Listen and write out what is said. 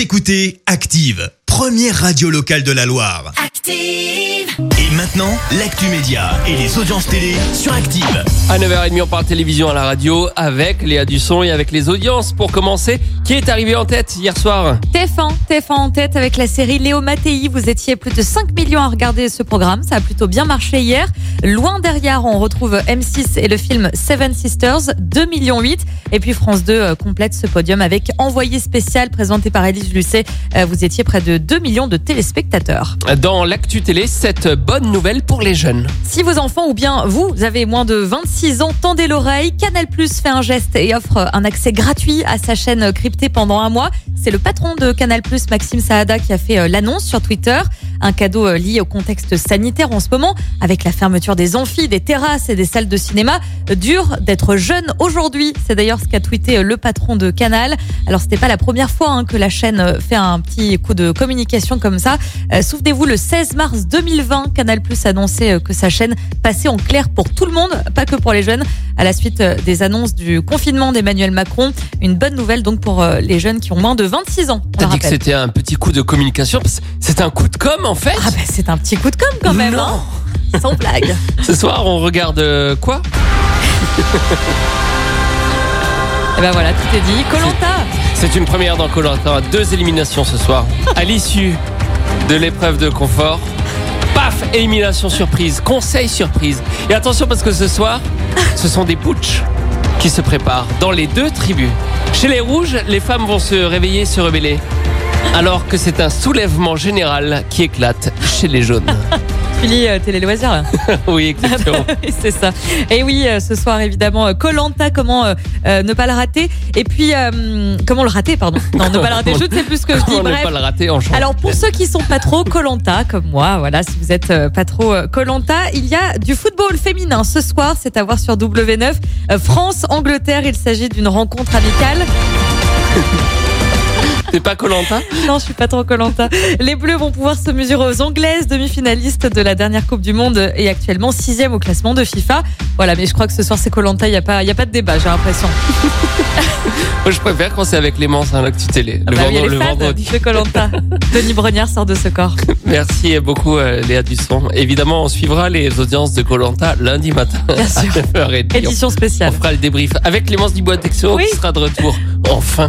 Écoutez Active, première radio locale de la Loire. Active. Et maintenant, l'actu média et les audiences télé sur Active. À 9h30, on parle télévision à la radio avec Léa Dusson et avec les audiences. Pour commencer, qui est arrivé en tête hier soir TF1, TF1 en tête avec la série Léo Mattei. Vous étiez plus de 5 millions à regarder ce programme. Ça a plutôt bien marché hier. Loin derrière, on retrouve M6 et le film Seven Sisters, 2 millions 8. Et puis France 2 euh, complète ce podium avec Envoyé spécial présenté par Élise Lucet. Euh, Vous étiez près de 2 millions de téléspectateurs. Dans l'actu télé, cette bonne nouvelle pour les jeunes. Si vos enfants ou bien vous avez moins de 26 ans, tendez l'oreille. Canal Plus fait un geste et offre un accès gratuit à sa chaîne cryptée pendant un mois. C'est le patron de Canal Plus, Maxime Saada, qui a fait euh, l'annonce sur Twitter. Un cadeau euh, lié au contexte sanitaire en ce moment, avec la fermeture des amphis, des terrasses et des salles de cinéma. Euh, Dur d'être jeune aujourd'hui. C'est d'ailleurs ce qu'a tweeté euh, le patron de Canal. Alors c'était pas la première fois hein, que la chaîne fait un petit coup de communication comme ça. Euh, Souvenez-vous, le 16 mars 2020, Canal Plus annonçait que sa chaîne passait en clair pour tout le monde, pas que pour les jeunes. À la suite des annonces du confinement d'Emmanuel Macron, une bonne nouvelle donc pour les jeunes qui ont moins de 26 ans. T'as dit que c'était un petit coup de communication. C'est un coup de com en fait. Ah ben c'est un petit coup de com quand même, Non. hein sans blague. Ce soir, on regarde euh, quoi Et ben voilà, tout est dit. Colanta. C'est une première dans Colanta. Deux éliminations ce soir. À l'issue de l'épreuve de confort, paf, élimination surprise, conseil surprise. Et attention parce que ce soir, ce sont des putsch qui se préparent dans les deux tribus. Chez les rouges, les femmes vont se réveiller, se rebeller. Alors que c'est un soulèvement général qui éclate chez les jaunes. Tu lis euh, Télé Loisirs là Oui, exactement. Oui, c'est ça. Et oui, euh, ce soir évidemment, Colanta, comment euh, euh, ne pas le rater Et puis euh, comment le rater, pardon Non, ne pas le rater. Je ne sais plus ce que je dis. Ne pas le rater. Alors pour ceux qui sont pas trop Colanta comme moi, voilà, si vous êtes euh, pas trop Colanta, il y a du football féminin ce soir, c'est à voir sur W9. Euh, France Angleterre, il s'agit d'une rencontre amicale. T'es pas Colanta Non, je suis pas trop Colanta. Les Bleus vont pouvoir se mesurer aux Anglaises, demi-finalistes de la dernière Coupe du Monde et actuellement sixième au classement de FIFA. Voilà, mais je crois que ce soir c'est Colanta, il y a pas, y a pas de débat, j'ai l'impression. Moi, je préfère quand c'est avec Clémence, hein, l'actu télé. Le, Bah vendre- le fan vendredi. de Colanta. Denis Brognard sort de ce corps. Merci beaucoup euh, Léa Dusson. Évidemment, on suivra les audiences de Colanta lundi matin. Bien sûr. à 9h30. Édition On spéciale. fera le débrief avec Clémence Dubois Texo Oui. qui sera de retour. Enfin.